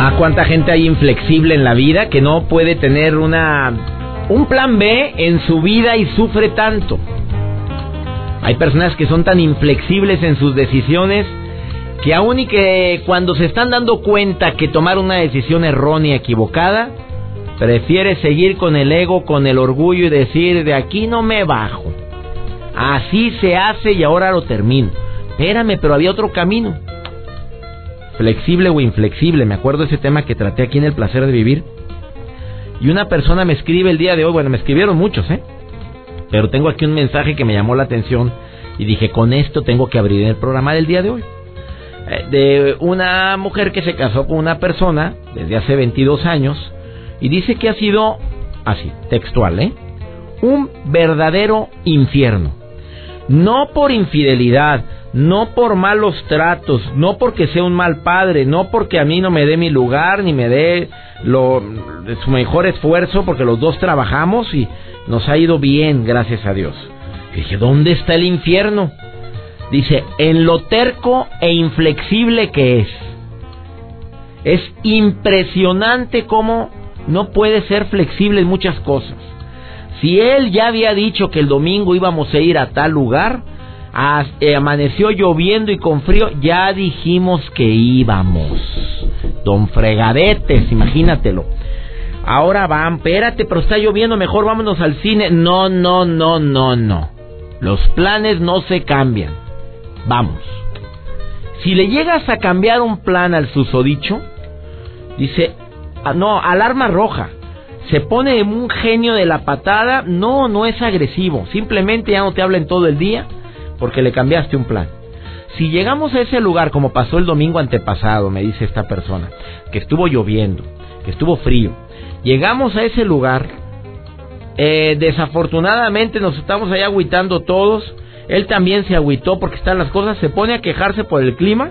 ¿A cuánta gente hay inflexible en la vida que no puede tener una un plan B en su vida y sufre tanto? Hay personas que son tan inflexibles en sus decisiones que aún y que cuando se están dando cuenta que tomar una decisión errónea, equivocada, prefiere seguir con el ego, con el orgullo y decir, de aquí no me bajo. Así se hace y ahora lo termino. Espérame, pero había otro camino flexible o inflexible. Me acuerdo ese tema que traté aquí en El Placer de Vivir. Y una persona me escribe el día de hoy, bueno, me escribieron muchos, ¿eh? Pero tengo aquí un mensaje que me llamó la atención y dije, con esto tengo que abrir el programa del día de hoy. Eh, de una mujer que se casó con una persona desde hace 22 años y dice que ha sido así, textual, ¿eh? Un verdadero infierno. No por infidelidad, no por malos tratos, no porque sea un mal padre, no porque a mí no me dé mi lugar ni me dé lo, su mejor esfuerzo, porque los dos trabajamos y nos ha ido bien, gracias a Dios. Dije, ¿dónde está el infierno? Dice, en lo terco e inflexible que es. Es impresionante cómo no puede ser flexible en muchas cosas. Si él ya había dicho que el domingo íbamos a ir a tal lugar, eh, amaneció lloviendo y con frío, ya dijimos que íbamos. Don Fregadetes, imagínatelo. Ahora van, espérate, pero está lloviendo, mejor vámonos al cine. No, no, no, no, no. Los planes no se cambian. Vamos. Si le llegas a cambiar un plan al susodicho, dice, ah, no, alarma roja. Se pone un genio de la patada, no, no es agresivo, simplemente ya no te habla en todo el día porque le cambiaste un plan. Si llegamos a ese lugar, como pasó el domingo antepasado, me dice esta persona, que estuvo lloviendo, que estuvo frío, llegamos a ese lugar, eh, desafortunadamente nos estamos allá agüitando todos, él también se agüitó porque están las cosas, se pone a quejarse por el clima,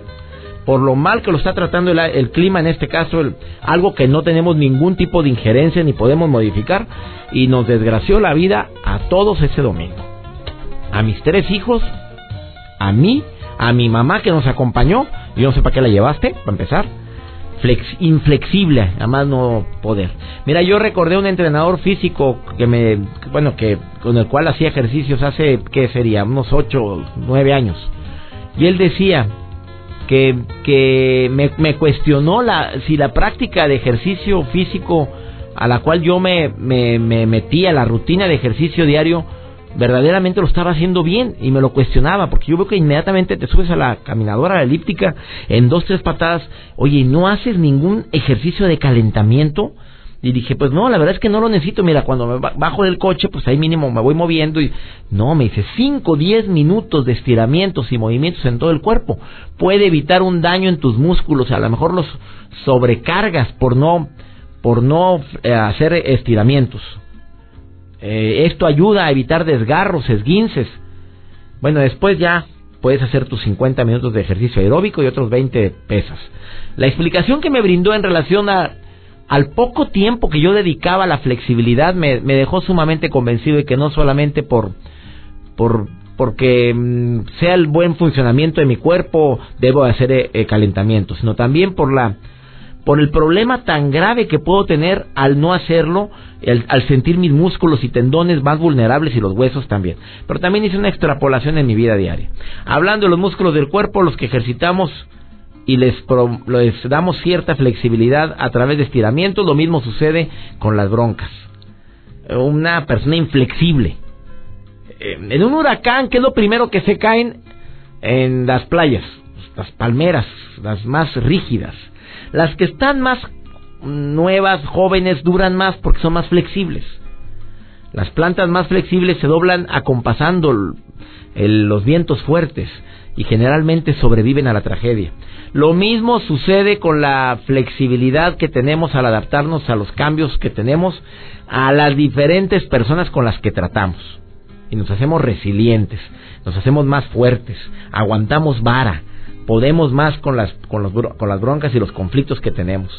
por lo mal que lo está tratando el, clima, en este caso, algo que no tenemos ningún tipo de injerencia ni podemos modificar, y nos desgració la vida a todos ese domingo a mis tres hijos, a mí, a mi mamá que nos acompañó, yo no sé para qué la llevaste, para empezar, Flex, inflexible, además no poder. Mira, yo recordé un entrenador físico que me, bueno, que con el cual hacía ejercicios hace, ¿qué sería? Unos ocho, nueve años. Y él decía que, que me, me cuestionó la, si la práctica de ejercicio físico a la cual yo me, me, me metía, la rutina de ejercicio diario, verdaderamente lo estaba haciendo bien y me lo cuestionaba porque yo veo que inmediatamente te subes a la caminadora, a la elíptica, en dos, tres patadas, oye, ¿no haces ningún ejercicio de calentamiento? Y dije, pues no, la verdad es que no lo necesito. Mira, cuando me bajo del coche, pues ahí mínimo me voy moviendo y... No, me dice, cinco, diez minutos de estiramientos y movimientos en todo el cuerpo. Puede evitar un daño en tus músculos. A lo mejor los sobrecargas por no, por no eh, hacer estiramientos. Eh, esto ayuda a evitar desgarros, esguinces. Bueno, después ya puedes hacer tus 50 minutos de ejercicio aeróbico y otros 20 pesas. La explicación que me brindó en relación a, al poco tiempo que yo dedicaba a la flexibilidad me, dejó sumamente convencido de que no solamente por, por porque mm, sea el buen funcionamiento de mi cuerpo debo hacer eh, eh, calentamiento, sino también por la por el problema tan grave que puedo tener al no hacerlo, al sentir mis músculos y tendones más vulnerables y los huesos también. Pero también hice una extrapolación en mi vida diaria. Hablando de los músculos del cuerpo, los que ejercitamos y les, les damos cierta flexibilidad a través de estiramientos, lo mismo sucede con las broncas. Una persona inflexible. Eh, en un huracán, ¿qué es lo primero que se caen en las playas? Las palmeras, las más rígidas las que están más nuevas, jóvenes, duran más porque son más flexibles. Las plantas más flexibles se doblan acompasando los vientos fuertes y generalmente sobreviven a la tragedia. Lo mismo sucede con la flexibilidad que tenemos al adaptarnos a los cambios que tenemos a las diferentes personas con las que tratamos. Y nos hacemos resilientes, nos hacemos más fuertes, aguantamos vara, podemos más con las, con, los, con las broncas y los conflictos que tenemos.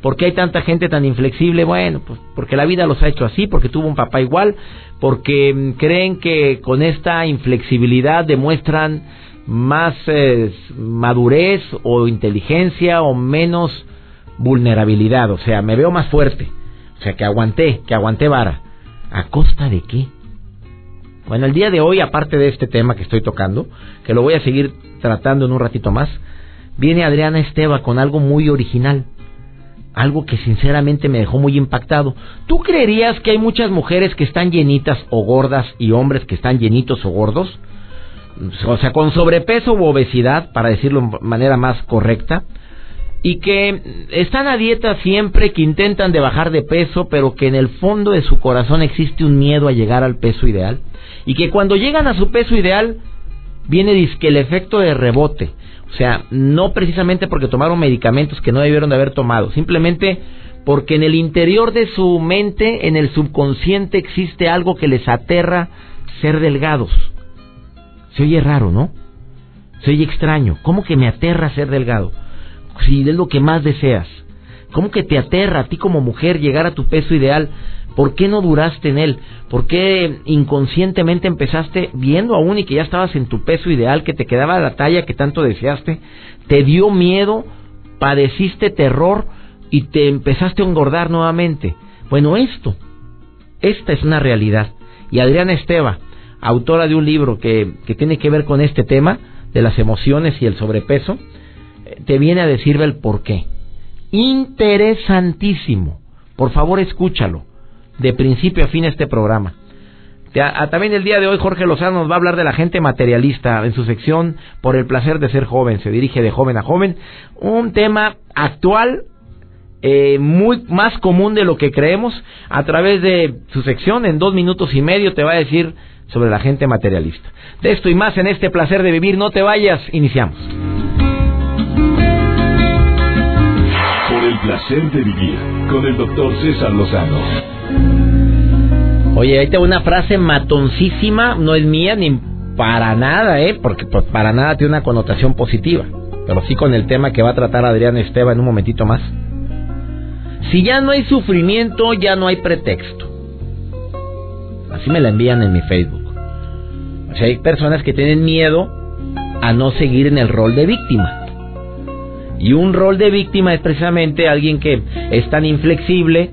¿Por qué hay tanta gente tan inflexible? Bueno, pues porque la vida los ha hecho así, porque tuvo un papá igual, porque mm, creen que con esta inflexibilidad demuestran más eh, madurez o inteligencia o menos vulnerabilidad. O sea, me veo más fuerte. O sea, que aguanté, que aguanté vara. ¿A costa de qué? Bueno, el día de hoy, aparte de este tema que estoy tocando, que lo voy a seguir tratando en un ratito más, viene Adriana Esteva con algo muy original. Algo que sinceramente me dejó muy impactado. ¿Tú creerías que hay muchas mujeres que están llenitas o gordas y hombres que están llenitos o gordos? o sea, con sobrepeso u obesidad, para decirlo de manera más correcta, y que están a dieta siempre, que intentan de bajar de peso, pero que en el fondo de su corazón existe un miedo a llegar al peso ideal, y que cuando llegan a su peso ideal viene disque el efecto de rebote, o sea, no precisamente porque tomaron medicamentos que no debieron de haber tomado, simplemente porque en el interior de su mente, en el subconsciente existe algo que les aterra ser delgados se oye raro, ¿no? Se oye extraño. ¿Cómo que me aterra ser delgado? Si es lo que más deseas. ¿Cómo que te aterra a ti como mujer llegar a tu peso ideal? ¿Por qué no duraste en él? ¿Por qué inconscientemente empezaste viendo aún y que ya estabas en tu peso ideal, que te quedaba la talla que tanto deseaste? ¿Te dio miedo? ¿Padeciste terror? Y te empezaste a engordar nuevamente. Bueno, esto, esta es una realidad. Y Adriana Esteva, autora de un libro que, que tiene que ver con este tema de las emociones y el sobrepeso, te viene a decir el por qué. Interesantísimo. Por favor, escúchalo. De principio a fin este programa. también el día de hoy Jorge Lozano nos va a hablar de la gente materialista en su sección Por el placer de ser joven. Se dirige de joven a joven. Un tema actual, eh, muy más común de lo que creemos. A través de su sección, en dos minutos y medio, te va a decir sobre la gente materialista. De esto y más en este placer de vivir, no te vayas, iniciamos. Placer de vivir con el doctor César Lozano. Oye, ahí tengo una frase matoncísima, no es mía ni para nada, ¿eh? Porque pues, para nada tiene una connotación positiva. Pero sí con el tema que va a tratar Adrián Esteban en un momentito más. Si ya no hay sufrimiento, ya no hay pretexto. Así me la envían en mi Facebook. O sea, hay personas que tienen miedo a no seguir en el rol de víctima. Y un rol de víctima es precisamente alguien que es tan inflexible,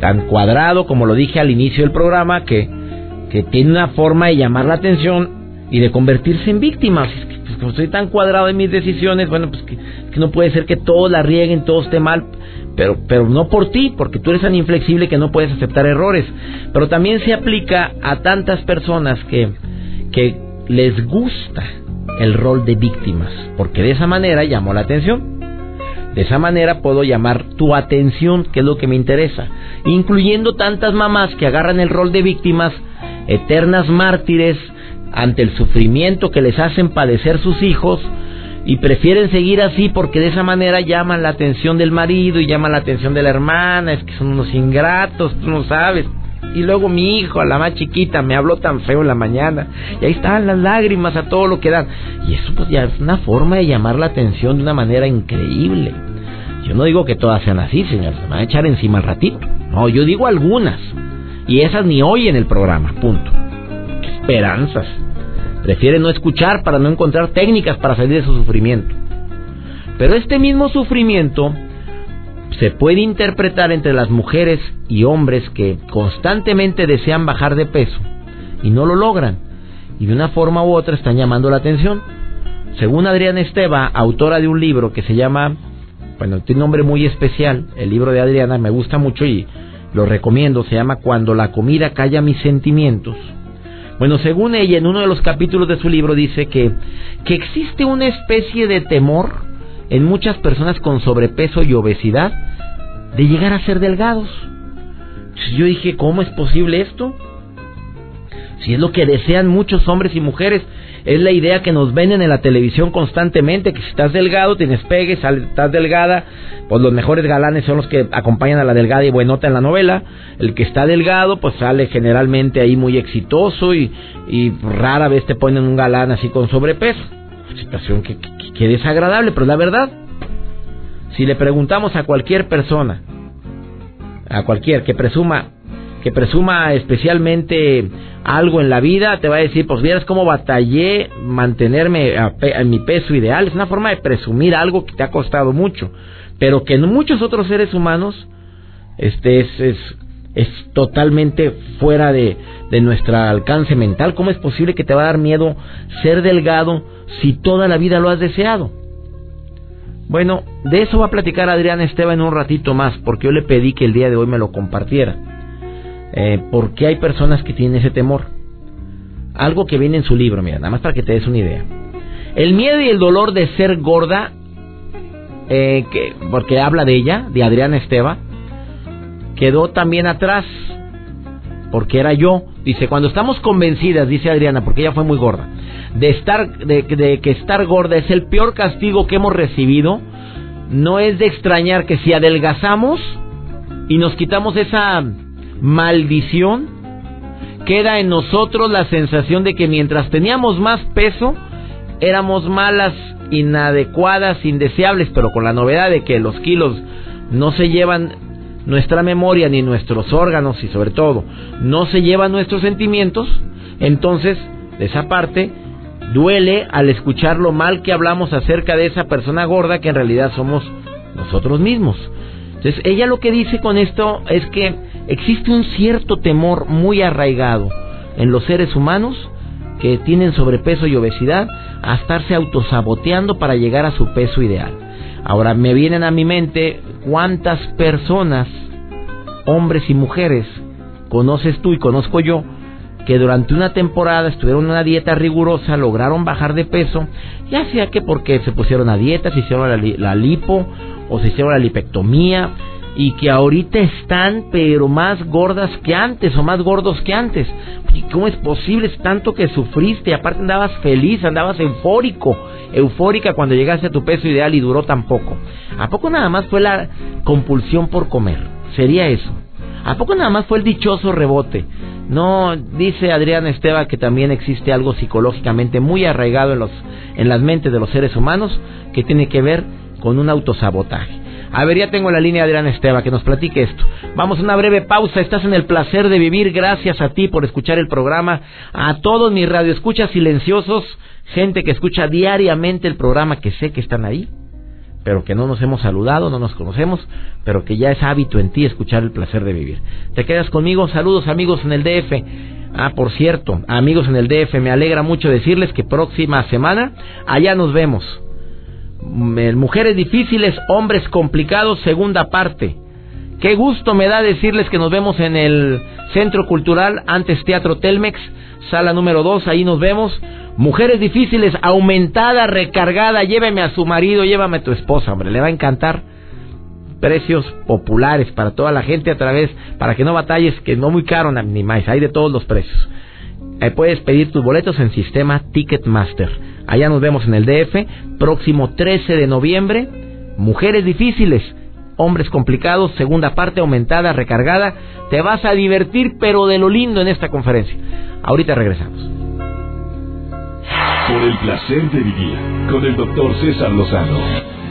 tan cuadrado, como lo dije al inicio del programa, que, que tiene una forma de llamar la atención y de convertirse en víctima. Es que, pues, como estoy tan cuadrado en mis decisiones, bueno, pues que, que no puede ser que todos la rieguen, todo esté mal pero, pero no por ti, porque tú eres tan inflexible que no puedes aceptar errores. Pero también se aplica a tantas personas que, que les gusta el rol de víctimas, porque de esa manera llamó la atención. De esa manera puedo llamar tu atención, que es lo que me interesa, incluyendo tantas mamás que agarran el rol de víctimas, eternas mártires ante el sufrimiento que les hacen padecer sus hijos, y prefieren seguir así porque de esa manera llaman la atención del marido y llaman la atención de la hermana, es que son unos ingratos, tú no sabes. Y luego mi hijo, la más chiquita, me habló tan feo en la mañana. Y ahí están las lágrimas a todo lo que dan. Y eso pues ya es una forma de llamar la atención de una manera increíble. Yo no digo que todas sean así, señor, se me van a echar encima al ratito. No, yo digo algunas. Y esas ni en el programa, punto. Esperanzas. Prefiere no escuchar para no encontrar técnicas para salir de su sufrimiento. Pero este mismo sufrimiento se puede interpretar entre las mujeres y hombres que constantemente desean bajar de peso y no lo logran y de una forma u otra están llamando la atención. Según Adriana Esteva, autora de un libro que se llama, bueno, tiene un nombre muy especial, el libro de Adriana me gusta mucho y lo recomiendo, se llama Cuando la comida calla mis sentimientos. Bueno, según ella, en uno de los capítulos de su libro dice que, que existe una especie de temor en muchas personas con sobrepeso y obesidad de llegar a ser delgados. Yo dije, ¿cómo es posible esto? Si es lo que desean muchos hombres y mujeres, es la idea que nos venden en la televisión constantemente, que si estás delgado tienes pegue, estás delgada, pues los mejores galanes son los que acompañan a la delgada y buenota en la novela. El que está delgado pues sale generalmente ahí muy exitoso y, rara vez te ponen un galán así con sobrepeso. Situación que, que, desagradable, pero la verdad, si le preguntamos a cualquier persona, a cualquier que presuma que presuma especialmente algo en la vida, te va a decir, pues vieras cómo batallé mantenerme en mi peso ideal. Es una forma de presumir algo que te ha costado mucho, pero que en muchos otros seres humanos este es, es, es totalmente fuera de, de nuestro alcance mental. ¿Cómo es posible que te va a dar miedo ser delgado si toda la vida lo has deseado? Bueno, de eso va a platicar Adrián Esteban en un ratito más, porque yo le pedí que el día de hoy me lo compartiera. Eh, ¿Por qué hay personas que tienen ese temor? Algo que viene en su libro, mira, nada más para que te des una idea. El miedo y el dolor de ser gorda, eh, que, porque habla de ella, de Adriana Esteva, quedó también atrás, porque era yo. Dice, cuando estamos convencidas, dice Adriana, porque ella fue muy gorda, de, estar, de que estar gorda es el peor castigo que hemos recibido, no es de extrañar que si adelgazamos y nos quitamos esa maldición, queda en nosotros la sensación de que mientras teníamos más peso, éramos malas, inadecuadas, indeseables, pero con la novedad de que los kilos no se llevan nuestra memoria ni nuestros órganos y sobre todo no se llevan nuestros sentimientos, entonces de esa parte duele al escuchar lo mal que hablamos acerca de esa persona gorda que en realidad somos nosotros mismos. Entonces ella lo que dice con esto es que existe un cierto temor muy arraigado en los seres humanos que tienen sobrepeso y obesidad a estarse autosaboteando para llegar a su peso ideal. Ahora me vienen a mi mente cuántas personas, hombres y mujeres, conoces tú y conozco yo, que durante una temporada estuvieron en una dieta rigurosa, lograron bajar de peso, ya sea que porque se pusieron a dieta, se hicieron la, la lipo o se hicieron la lipectomía, y que ahorita están pero más gordas que antes o más gordos que antes. ¿Y cómo es posible? Es tanto que sufriste, aparte andabas feliz, andabas eufórico, eufórica cuando llegaste a tu peso ideal y duró tan poco. ¿A poco nada más fue la compulsión por comer? Sería eso. ¿A poco nada más fue el dichoso rebote? No, dice Adrián Esteba que también existe algo psicológicamente muy arraigado en, los, en las mentes de los seres humanos que tiene que ver con un autosabotaje. A ver, ya tengo la línea de Adrián Esteba que nos platique esto. Vamos a una breve pausa. Estás en el placer de vivir. Gracias a ti por escuchar el programa. A todos mis radioescuchas silenciosos, gente que escucha diariamente el programa, que sé que están ahí, pero que no nos hemos saludado, no nos conocemos, pero que ya es hábito en ti escuchar el placer de vivir. ¿Te quedas conmigo? Saludos amigos en el DF. Ah, por cierto, amigos en el DF, me alegra mucho decirles que próxima semana allá nos vemos Mujeres difíciles, hombres complicados, segunda parte. Qué gusto me da decirles que nos vemos en el Centro Cultural, antes Teatro Telmex, sala número 2, ahí nos vemos. Mujeres difíciles, aumentada, recargada, lléveme a su marido, llévame a tu esposa, hombre, le va a encantar. Precios populares para toda la gente a través, para que no batalles, que no muy caro ni más, hay de todos los precios. Ahí puedes pedir tus boletos en sistema Ticketmaster. Allá nos vemos en el DF, próximo 13 de noviembre. Mujeres difíciles, hombres complicados, segunda parte aumentada, recargada. Te vas a divertir, pero de lo lindo en esta conferencia. Ahorita regresamos. Por el placer de vivir con el doctor César Lozano.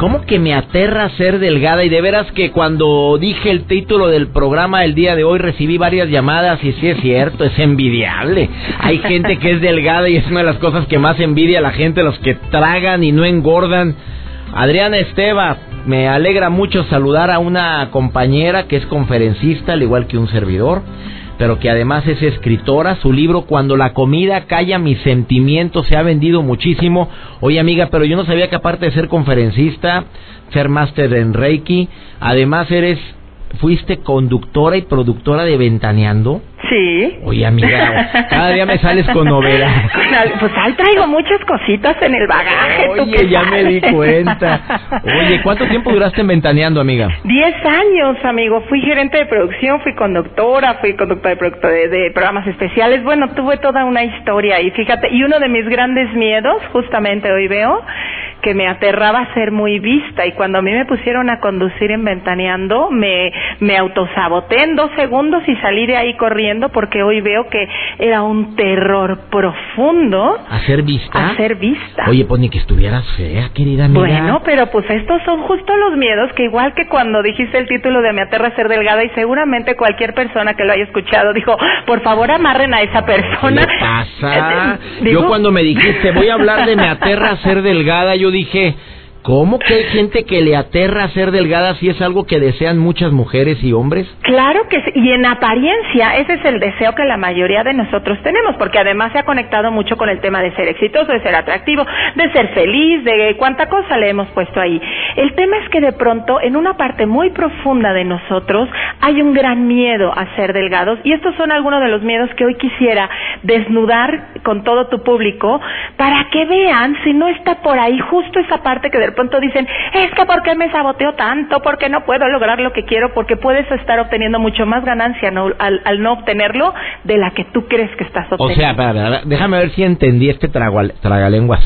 ¿Cómo que me aterra ser delgada? Y de veras que cuando dije el título del programa el día de hoy recibí varias llamadas y sí es cierto, es envidiable. Hay gente que es delgada y es una de las cosas que más envidia a la gente, los que tragan y no engordan. Adriana Esteva, me alegra mucho saludar a una compañera que es conferencista, al igual que un servidor pero que además es escritora. Su libro Cuando la comida calla mis sentimientos se ha vendido muchísimo. Oye amiga, pero yo no sabía que aparte de ser conferencista, ser máster en Reiki, además eres, fuiste conductora y productora de Ventaneando. Sí. Oye, amiga, cada día me sales con novedad. Pues ahí traigo muchas cositas en el bagaje. Oye, ya me di cuenta. Oye, ¿cuánto tiempo duraste ventaneando, amiga? Diez años, amigo. Fui gerente de producción, fui conductora, fui conductora de, de programas especiales. Bueno, tuve toda una historia y fíjate, y uno de mis grandes miedos, justamente hoy veo, que me aterraba ser muy vista y cuando a mí me pusieron a conducir en Ventaneando me, me autosaboté en dos segundos y salí de ahí corriendo porque hoy veo que era un terror profundo. ¿A ser vista? A ser vista. Oye, pues ni que estuvieras fea, querida amiga. Bueno, pero pues estos son justo los miedos que igual que cuando dijiste el título de Me aterra ser delgada y seguramente cualquier persona que lo haya escuchado dijo, por favor amarren a esa persona. ¿Qué pasa? Eh, yo cuando me dijiste, voy a hablar de Me aterra ser delgada, yo dije, ¿Cómo que hay gente que le aterra ser delgada si es algo que desean muchas mujeres y hombres? Claro que sí, y en apariencia ese es el deseo que la mayoría de nosotros tenemos, porque además se ha conectado mucho con el tema de ser exitoso, de ser atractivo, de ser feliz, de cuánta cosa le hemos puesto ahí. El tema es que de pronto en una parte muy profunda de nosotros hay un gran miedo a ser delgados y estos son algunos de los miedos que hoy quisiera desnudar con todo tu público para que vean si no está por ahí justo esa parte que de pronto dicen, es que ¿por qué me saboteo tanto? ¿Por qué no puedo lograr lo que quiero? Porque puedes estar obteniendo mucho más ganancia al, no obtenerlo de la que tú crees que estás obteniendo. O sea, déjame ver si entendí este tragalenguas.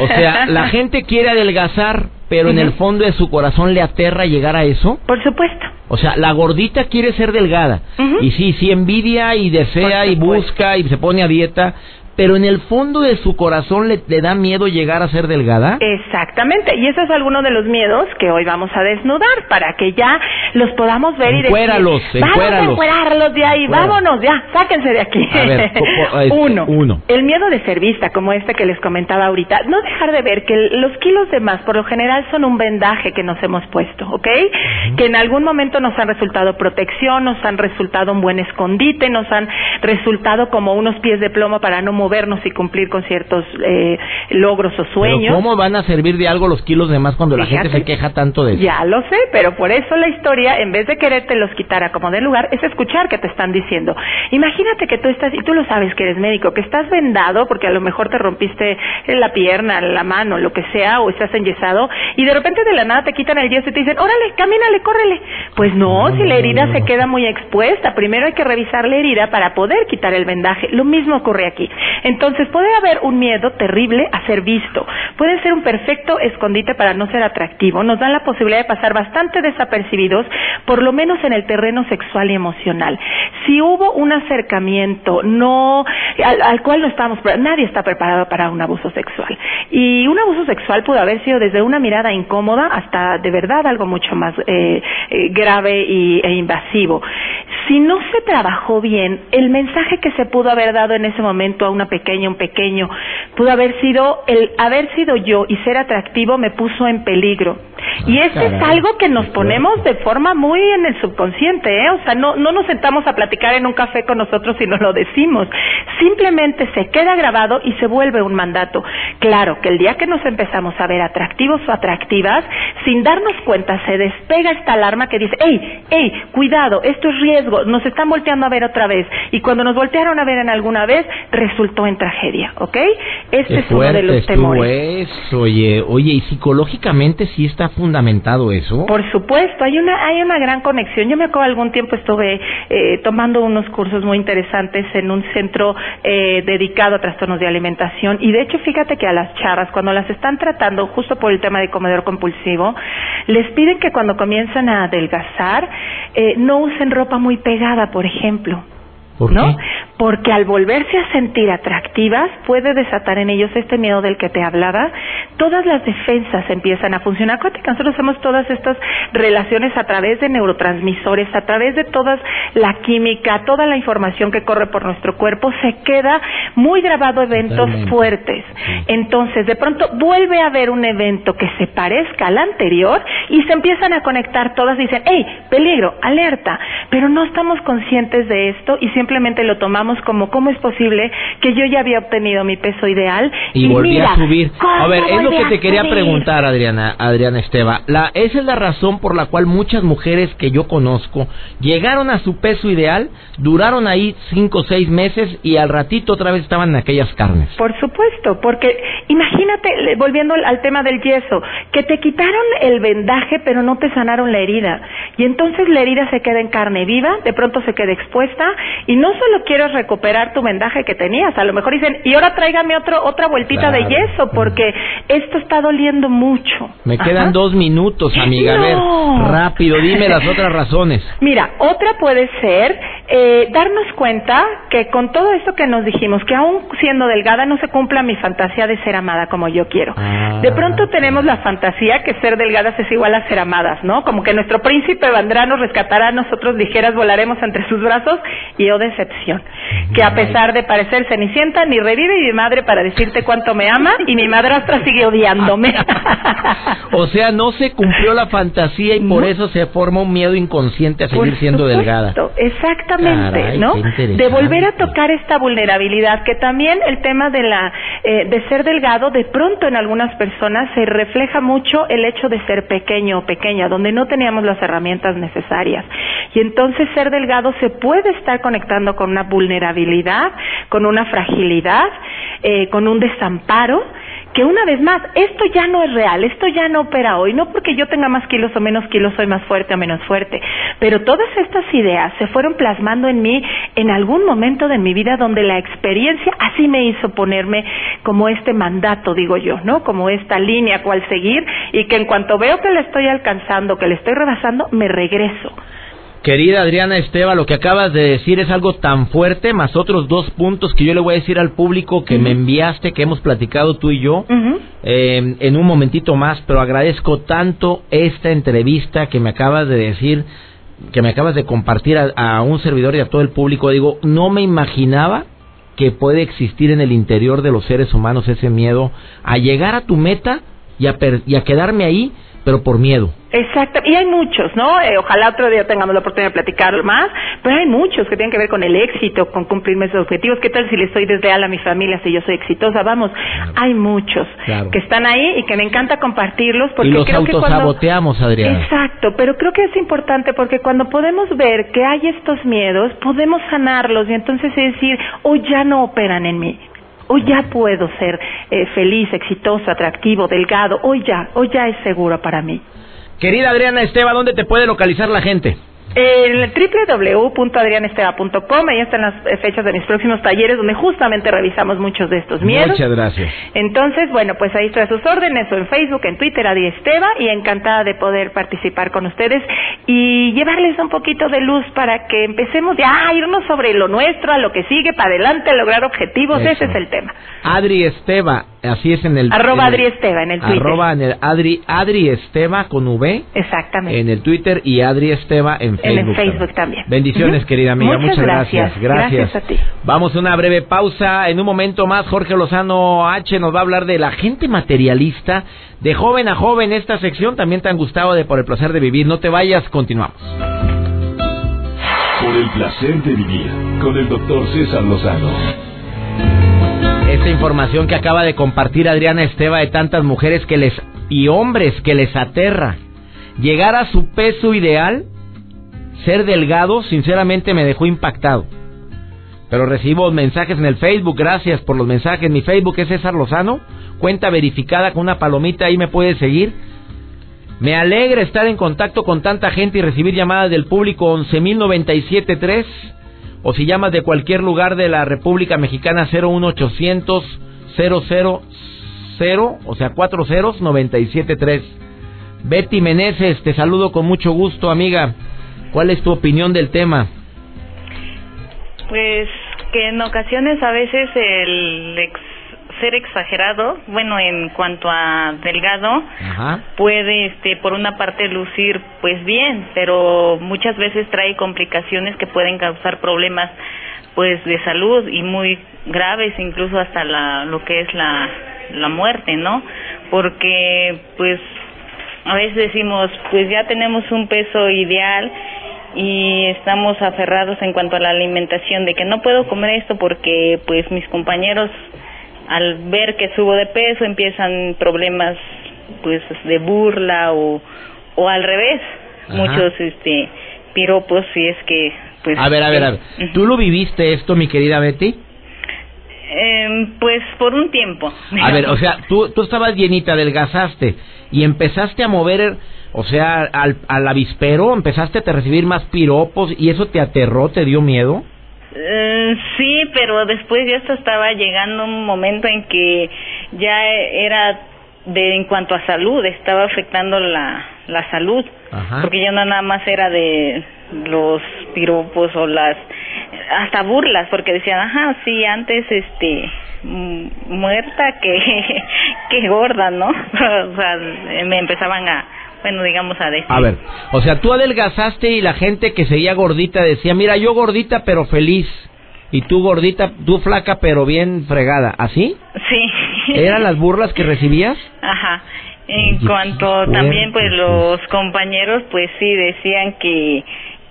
o sea, la gente quiere adelgazar, pero en el fondo de su corazón le aterra llegar a eso. Por supuesto. O sea, la gordita quiere ser delgada. Y sí, sí envidia y desea y busca y se pone a dieta, pero en el fondo de su corazón le, da miedo llegar a ser delgada. Exactamente, y ese es alguno de los miedos que hoy vamos a desnudar para que ya los podamos ver y decir, vamos a encuerarlos de ahí, vámonos ya, sáquense de aquí. A ver, uno, uno, el miedo de ser vista, como este que les comentaba ahorita, no dejar de ver que los kilos de más por lo general son un vendaje que nos hemos puesto, ¿ok? Que en algún momento nos han resultado protección, nos han resultado un buen escondite, nos han resultado como unos pies de plomo para no mover vernos y cumplir con ciertos eh, logros o sueños. ¿Cómo van a servir de algo los kilos de más cuando la gente se queja tanto de eso? Ya lo sé, pero por eso la historia, en vez de quererte los quitar a como de lugar, es escuchar que te están diciendo. Imagínate que tú estás, y tú lo sabes que eres médico, que estás vendado porque a lo mejor te rompiste la pierna, la mano, lo que sea, o estás enyesado, y de repente de la nada te quitan el yeso y te dicen, órale, camínale, córrele. Pues no, si la herida se queda muy expuesta, primero hay que revisar la herida para poder quitar el vendaje. Lo mismo ocurre aquí. Entonces puede haber un miedo terrible a ser visto, puede ser un perfecto escondite para no ser atractivo, nos dan la posibilidad de pasar bastante desapercibidos, por lo menos en el terreno sexual y emocional. Si hubo un acercamiento no al, cual no estamos, nadie está preparado para un abuso sexual. Y un abuso sexual pudo haber sido desde una mirada incómoda hasta de verdad algo mucho más eh, eh, grave y, e invasivo. Si no se trabajó bien, el mensaje que se pudo haber dado en ese momento a una pequeña, un pequeño, pudo haber sido el haber sido yo y ser atractivo me puso en peligro. Y ah, eso es algo que nos ponemos de forma muy en el subconsciente, ¿eh? O sea, no, no nos sentamos a platicar en un café con nosotros y nos lo decimos. Simplemente se queda grabado y se vuelve un mandato. Claro que el día que nos empezamos a ver atractivos o atractivas, sin darnos cuenta se despega esta alarma que dice, hey, hey, cuidado, esto es riesgo, nos están volteando a ver otra vez. Y cuando nos voltearon a ver en alguna vez, resultó en tragedia, ¿ok? Este es uno de los temores. oye, oye, y psicológicamente sí está fundamentado eso. Por supuesto, hay una hay una gran conexión. Yo me acuerdo algún tiempo estuve eh, tomando unos cursos muy interesantes en un centro eh, dedicado a trastornos de alimentación y de hecho fíjate que a las charras cuando las están tratando justo por el tema de comedor compulsivo les piden que cuando comienzan a adelgazar eh, no usen ropa muy pegada, por ejemplo. ¿No? Porque al volverse a sentir atractivas puede desatar en ellos este miedo del que te hablaba. Todas las defensas empiezan a funcionar. Acuérdate que nosotros hacemos todas estas relaciones a través de neurotransmisores, a través de toda la química, toda la información que corre por nuestro cuerpo, se queda muy grabado eventos fuertes. Entonces, de pronto vuelve a haber un evento que se parezca al anterior y se empiezan a conectar todas y dicen, hey, peligro, alerta, pero no estamos conscientes de esto y siempre simplemente lo tomamos como cómo es posible que yo ya había obtenido mi peso ideal y, volví a subir. A ver, es lo que te quería preguntar, Adriana, Adriana Esteba. La, esa es la razón por la cual muchas mujeres que yo conozco llegaron a su peso ideal, duraron ahí cinco o seis meses y al ratito otra vez estaban en aquellas carnes. Por supuesto, porque imagínate, volviendo al tema del yeso, que te quitaron el vendaje pero no te sanaron la herida. Y entonces la herida se queda en carne viva, de pronto se queda expuesta y no solo quieres recuperar tu vendaje que tenías, a lo mejor dicen, y ahora tráigame otro, otra vueltita de yeso porque esto está doliendo mucho. Me quedan dos minutos, amiga. A ver, rápido, dime las otras razones. Mira, otra puede ser eh, darnos cuenta que con todo esto que nos dijimos, que aún siendo delgada no se cumpla mi fantasía de ser amada como yo quiero. Ah. De pronto tenemos la fantasía que ser delgadas es igual a ser amadas, ¿no? Como que nuestro príncipe vendrá, nos rescatará, nosotros ligeras volaremos entre sus brazos y oh decepción. Que a pesar de parecer cenicienta, ni revive mi madre para decirte cuánto me ama y mi madrastra sigue odiándome. o sea, no se cumplió la fantasía y por eso se forma un miedo inconsciente a seguir siendo delgada. Exactamente, ¿no? De volver a tocar esta vulnerabilidad, que también el tema de la eh, de ser delgado, de pronto en algunas personas se refleja mucho el hecho de ser pequeño o pequeña, donde no teníamos las herramientas necesarias. Y entonces ser delgado se puede estar con una vulnerabilidad, con una fragilidad, eh, con un desamparo que una vez más, esto ya no es real, esto ya no opera hoy, no porque yo tenga más kilos o menos kilos soy más fuerte o menos fuerte, pero todas estas ideas se fueron plasmando en mí en algún momento de mi vida donde la experiencia así me hizo ponerme como este mandato, digo yo, ¿no? Como esta línea cual seguir y que en cuanto veo que le estoy alcanzando, que le estoy rebasando, me regreso. Querida Adriana Esteba, lo que acabas de decir es algo tan fuerte, más otros dos puntos que yo le voy a decir al público que me enviaste, que hemos platicado tú y yo, eh, en un momentito más, pero agradezco tanto esta entrevista que me acabas de decir, que me acabas de compartir a, un servidor y a todo el público. Digo, no me imaginaba que puede existir en el interior de los seres humanos ese miedo a llegar a tu meta y a quedarme ahí pero por miedo. Exacto, y hay muchos, ¿no? Eh, ojalá otro día tengamos la oportunidad de platicar más, pero hay muchos que tienen que ver con el éxito, con cumplir mis objetivos. ¿Qué tal si le soy desleal a mi familia si yo soy exitosa? Vamos, hay muchos que están ahí y que me encanta compartirlos porque y los creo que cuando... Adriana. Exacto, pero creo que es importante porque cuando podemos ver que hay estos miedos, podemos sanarlos y entonces decir, o ya no operan en mí hoy ya puedo ser eh, feliz, exitoso, atractivo, delgado, hoy ya, hoy ya es seguro para mí. Querida Adriana Esteba, ¿dónde te puede localizar la gente? En www.adrianesteba.com, ahí están las fechas de mis próximos talleres donde justamente revisamos muchos de estos miedos. Muchas gracias. Entonces, bueno, pues ahí estoy a sus órdenes, o en Facebook, en Twitter, Adi Esteba, y encantada de poder participar con ustedes y llevarles un poquito de luz para que empecemos ya a irnos sobre lo nuestro, a lo que sigue, para adelante, a lograr objetivos, ese es el tema. Adri Esteba, así es en el... Arroba Adri Esteba en el Twitter. Arroba en el Adri, Adri con V. Exactamente. En el Twitter y Adri Esteba en Facebook. En el Facebook también. Bendiciones, querida amiga. Muchas, gracias. gracias. a ti. Vamos a una breve pausa. En un momento más, Jorge Lozano H nos va a hablar de la gente materialista. De joven a joven, esta sección también te han gustado de Por el placer de vivir. No te vayas, continuamos. Por el placer de vivir, con el doctor César Lozano. Esta información que acaba de compartir Adriana Esteba de tantas mujeres que les y hombres que les aterra llegar a su peso ideal ser delgado, sinceramente me dejó impactado. Pero recibo mensajes en el Facebook, gracias por los mensajes. Mi Facebook es César Lozano, cuenta verificada con una palomita, ahí me puedes seguir. Me alegra estar en contacto con tanta gente y recibir llamadas del público 11.097.3 o si llamas de cualquier lugar de la República Mexicana 01800 000, o sea, 4 ceros 973. Betty Meneses, te saludo con mucho gusto, amiga. ¿Cuál es tu opinión del tema? Pues que en ocasiones a veces el ser exagerado, bueno, en cuanto a delgado, puede, este, por una parte lucir, pues bien, pero muchas veces trae complicaciones que pueden causar problemas, pues, de salud y muy graves, incluso hasta la, lo que es la, la muerte, ¿no? Porque, pues, a veces decimos, pues ya tenemos un peso ideal y estamos aferrados en cuanto a la alimentación de que no puedo comer esto porque pues mis compañeros al ver que subo de peso empiezan problemas pues de burla o o al revés. Muchos este piropos si es que pues a ver a ver a ver. Tú lo viviste esto mi querida Betty eh, pues por un tiempo. A ver o sea tú tú estabas llenita adelgazaste y empezaste a mover o sea al al avispero empezaste a recibir más piropos y eso te aterró te dio miedo. Eh, sí, pero después ya estaba llegando un momento en que ya era de en cuanto a salud, estaba afectando la, la salud, porque ya no nada más era de los piropos o las hasta burlas, porque decían, ajá, sí, antes este muerta que que gorda, ¿no? o sea, me empezaban a bueno, digamos a decir. A ver, o sea, tú adelgazaste y la gente que seguía gordita decía, mira, yo gordita pero feliz. Y tú gordita, tú flaca pero bien fregada, ¿así? Sí. ¿Eran las burlas que recibías? Ajá. En cuanto también pues los compañeros pues sí decían que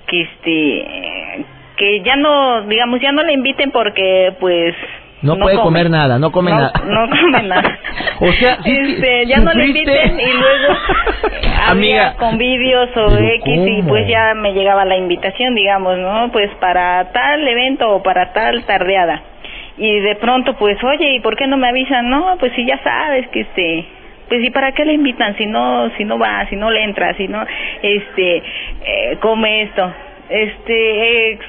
que este que ya no digamos ya no le inviten porque pues no, puede comer nada, no come nada. No come nada. o sea, este, ya no le inviten y luego Amiga. con vídeos o X y pues ya me llegaba la invitación, digamos, ¿no? Pues para tal evento o para tal tardeada. Y de pronto pues, oye, ¿y por qué no me avisan? No, pues si ya sabes que este pues y para qué le invitan si no si no va, si no le entra, si no este eh, come esto. Este, eh,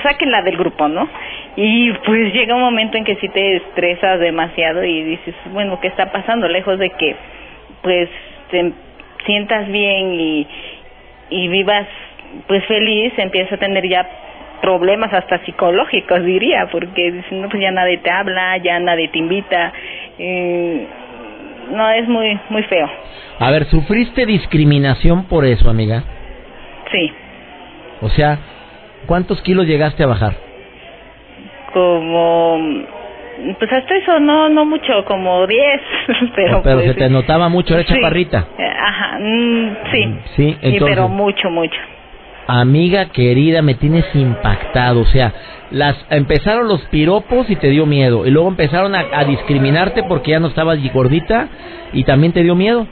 sáquenla del grupo, ¿no? Y pues llega un momento en que si te estresas demasiado y dices, bueno, ¿qué está pasando? Lejos de que pues te sientas bien y, y vivas pues feliz, empieza a tener ya problemas hasta psicológicos diría, porque no, pues ya nadie te habla, ya nadie te invita, eh, no es muy muy feo. A ver, ¿sufriste discriminación por eso, amiga? Sí. O sea, ¿cuántos kilos llegaste a bajar? como pues hasta eso no no mucho como 10 pero pero pues, se te notaba mucho era chaparrita ajá mm, sí sí, pero mucho mucho amiga querida me tienes impactado o sea las empezaron los piropos y te dio miedo y luego empezaron a, a discriminarte porque ya no estabas gordita y también te dio miedo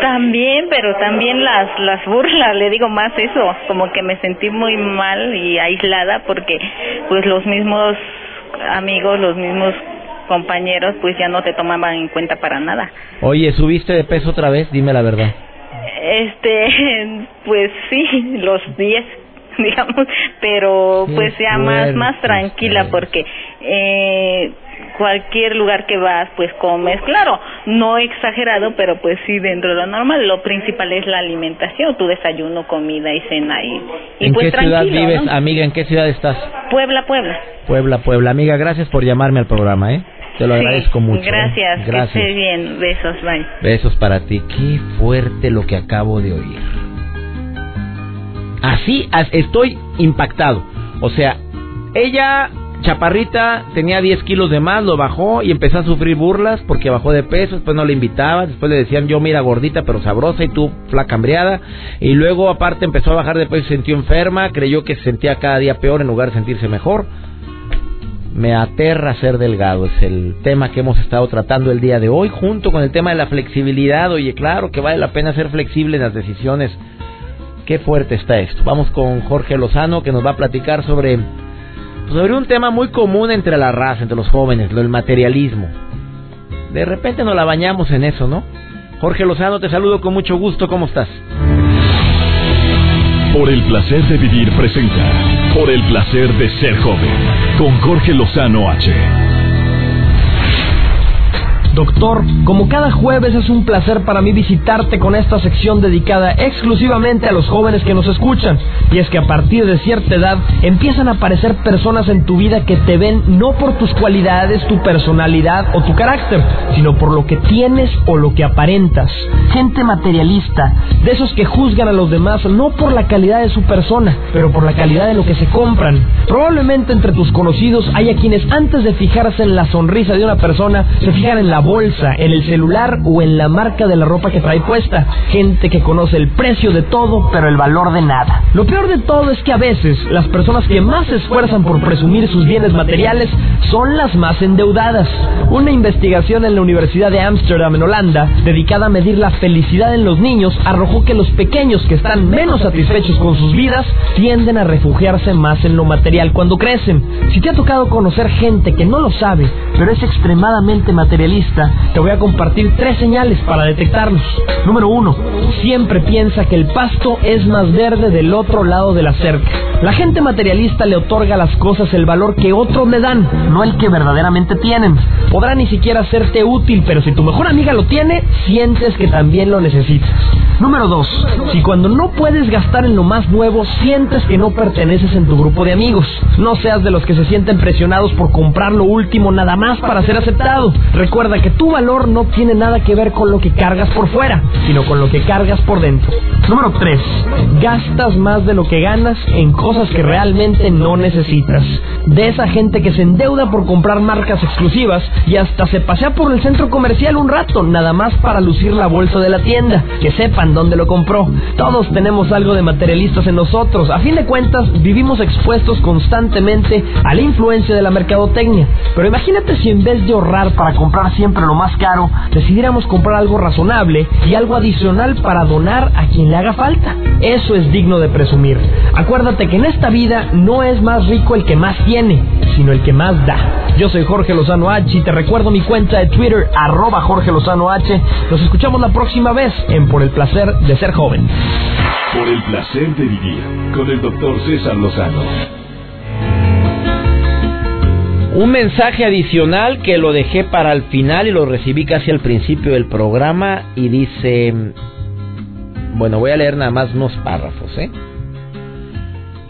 también, pero también las las burlas, le digo más eso, como que me sentí muy mal y aislada porque pues los mismos amigos, los mismos compañeros pues ya no te tomaban en cuenta para nada. Oye, ¿subiste de peso otra vez? Dime la verdad. Este, pues sí, los 10 digamos, pero pues ya más más tranquila porque eh cualquier lugar que vas, pues comes, claro, no exagerado, pero pues sí dentro de lo normal. Lo principal es la alimentación, tu desayuno, comida y cena y, y ¿En pues qué ciudad vives, amiga? ¿En qué ciudad estás? Puebla, Puebla. Puebla, Puebla. Amiga, gracias por llamarme al programa, ¿eh? Te lo agradezco mucho. ¿eh? Gracias, gracias. Que bien. Besos, bye. Besos para ti. Qué fuerte lo que acabo de oír. Así estoy impactado. O sea, ella Chaparrita tenía 10 kilos de más, lo bajó y empezó a sufrir burlas porque bajó de peso, después no le invitaba, después le decían yo mira gordita pero sabrosa y tú flaca hambriada y luego aparte empezó a bajar de peso y se sintió enferma, creyó que se sentía cada día peor en lugar de sentirse mejor. Me aterra ser delgado, es el tema que hemos estado tratando el día de hoy junto con el tema de la flexibilidad, oye claro que vale la pena ser flexible en las decisiones. Qué fuerte está esto. Vamos con Jorge Lozano que nos va a platicar sobre sobre un tema muy común entre la raza, entre los jóvenes, lo del materialismo. De repente nos la bañamos en eso, ¿no? Jorge Lozano, te saludo con mucho gusto, ¿cómo estás? Por el placer de vivir presenta, por el placer de ser joven, con Jorge Lozano H. Doctor, como cada jueves es un placer para mí visitarte con esta sección dedicada exclusivamente a los jóvenes que nos escuchan. Y es que a partir de cierta edad empiezan a aparecer personas en tu vida que te ven no por tus cualidades, tu personalidad o tu carácter, sino por lo que tienes o lo que aparentas. Gente materialista, de esos que juzgan a los demás no por la calidad de su persona, pero por la calidad de lo que se compran. Probablemente entre tus conocidos haya quienes antes de fijarse en la sonrisa de una persona se fijan en la bolsa, en el celular o en la marca de la ropa que trae puesta. Gente que conoce el precio de todo, pero el valor de nada. Lo peor de todo es que a veces las personas que más se esfuerzan por presumir sus bienes materiales son las más endeudadas. Una investigación en la Universidad de Ámsterdam en Holanda, dedicada a medir la felicidad en los niños, arrojó que los pequeños que están menos satisfechos con sus vidas tienden a refugiarse más en lo material cuando crecen. Si te ha tocado conocer gente que no lo sabe, pero es extremadamente materialista, te voy a compartir tres señales para detectarlos. Número uno, siempre piensa que el pasto es más verde del otro lado de la cerca. La gente materialista le otorga a las cosas el valor que otros le dan, no el que verdaderamente tienen. Podrá ni siquiera hacerte útil, pero si tu mejor amiga lo tiene, sientes que también lo necesitas. Número 2. Si cuando no puedes gastar en lo más nuevo, sientes que no perteneces en tu grupo de amigos. No seas de los que se sienten presionados por comprar lo último nada más para ser aceptado. Recuerda que tu valor no tiene nada que ver con lo que cargas por fuera, sino con lo que cargas por dentro. Número 3. Gastas más de lo que ganas en cosas que realmente no necesitas. De esa gente que se endeuda por comprar marcas exclusivas y hasta se pasea por el centro comercial un rato, nada más para lucir la bolsa de la tienda. Que sepan dónde lo compró. Todos tenemos algo de materialistas en nosotros. A fin de cuentas, vivimos expuestos constantemente a la influencia de la mercadotecnia. Pero imagínate si en vez de ahorrar para comprar siempre lo más caro, decidiéramos comprar algo razonable y algo adicional para donar a quien le haga falta. Eso es digno de presumir. Acuérdate que en esta vida no es más rico el que más tiene, sino el que más da. Yo soy Jorge Lozano H y te recuerdo mi cuenta de Twitter, arroba Jorge Lozano H. Nos escuchamos la próxima vez en Por el Placer de Ser Joven. Por el Placer de Vivir con el doctor César Lozano. Un mensaje adicional que lo dejé para el final y lo recibí casi al principio del programa y dice, bueno, voy a leer nada más unos párrafos, ¿eh?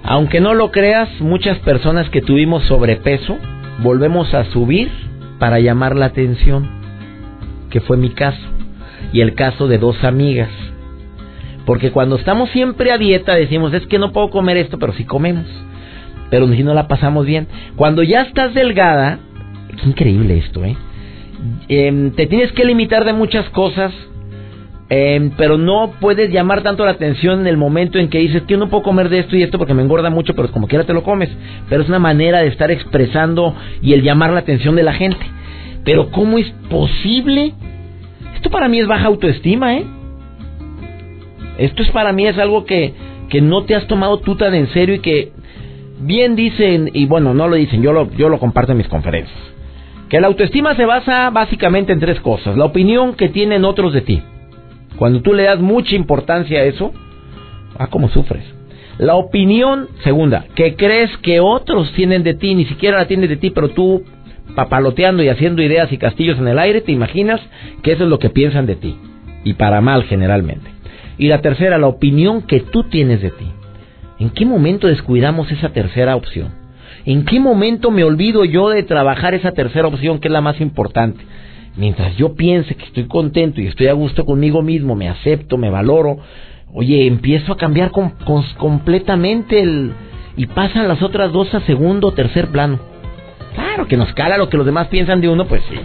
Aunque no lo creas, muchas personas que tuvimos sobrepeso volvemos a subir para llamar la atención, que fue mi caso, y el caso de dos amigas. Porque cuando estamos siempre a dieta decimos, es que no puedo comer esto, pero sí comemos. Pero si no la pasamos bien. Cuando ya estás delgada, es increíble esto, ¿eh? Em, te tienes que limitar de muchas cosas eh, pero no puedes llamar tanto la atención en el momento en que dices que no puedo comer de esto y esto porque me engorda mucho, pero como quiera te lo comes. Pero es una manera de estar expresando y el llamar la atención de la gente. Pero ¿cómo es posible? Esto para mí es baja autoestima, ¿eh? Esto es para mí es algo que, que no te has tomado tú tan en serio y que bien dicen, y bueno, no lo dicen, yo lo, yo lo comparto en mis conferencias, que la autoestima se basa básicamente en tres cosas. La opinión que tienen otros de ti cuando tú le das mucha importancia a eso, ah, cómo sufres. La opinión, segunda, que crees que otros tienen de ti, ni siquiera la tienen de ti, pero tú papaloteando y haciendo ideas y castillos en el aire, te imaginas que eso es lo que piensan de ti. Y para mal generalmente. Y la tercera, la opinión que tú tienes de ti. ¿En qué momento descuidamos esa tercera opción? ¿En qué momento me olvido yo de trabajar esa tercera opción que es la más importante? mientras yo piense que estoy contento y estoy a gusto conmigo mismo, me acepto, me valoro, oye, empiezo a cambiar completamente el... y pasan las otras dos a segundo o tercer plano. Claro que nos cala lo que los demás piensan de uno, pues sí,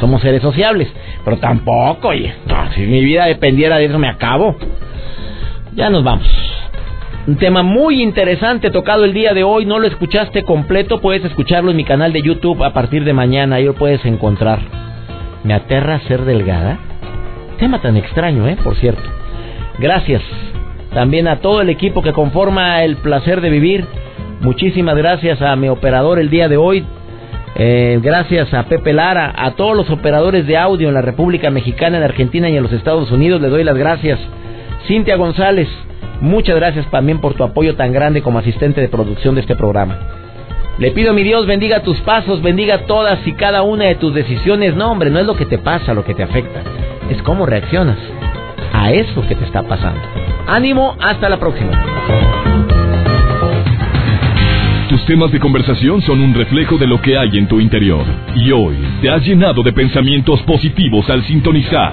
somos seres sociables, pero tampoco, oye, si mi vida dependiera de eso me acabo. Ya nos vamos. Un tema muy interesante tocado el día de hoy. No lo escuchaste completo, puedes escucharlo en mi canal de YouTube a partir de mañana. Ahí lo puedes encontrar. Me aterra ser delgada. Tema tan extraño, ¿eh? Por cierto. Gracias también a todo el equipo que conforma el placer de vivir. Muchísimas gracias a mi operador el día de hoy. Eh, gracias a Pepe Lara, a todos los operadores de audio en la República Mexicana, en Argentina y en los Estados Unidos. Les doy las gracias. Cintia González, muchas gracias también por tu apoyo tan grande como asistente de producción de este programa. Le pido a mi Dios bendiga tus pasos, bendiga todas y cada una de tus decisiones. No, hombre, no es lo que te pasa lo que te afecta, es cómo reaccionas a eso que te está pasando. Ánimo, hasta la próxima. Tus temas de conversación son un reflejo de lo que hay en tu interior. Y hoy te has llenado de pensamientos positivos al sintonizar.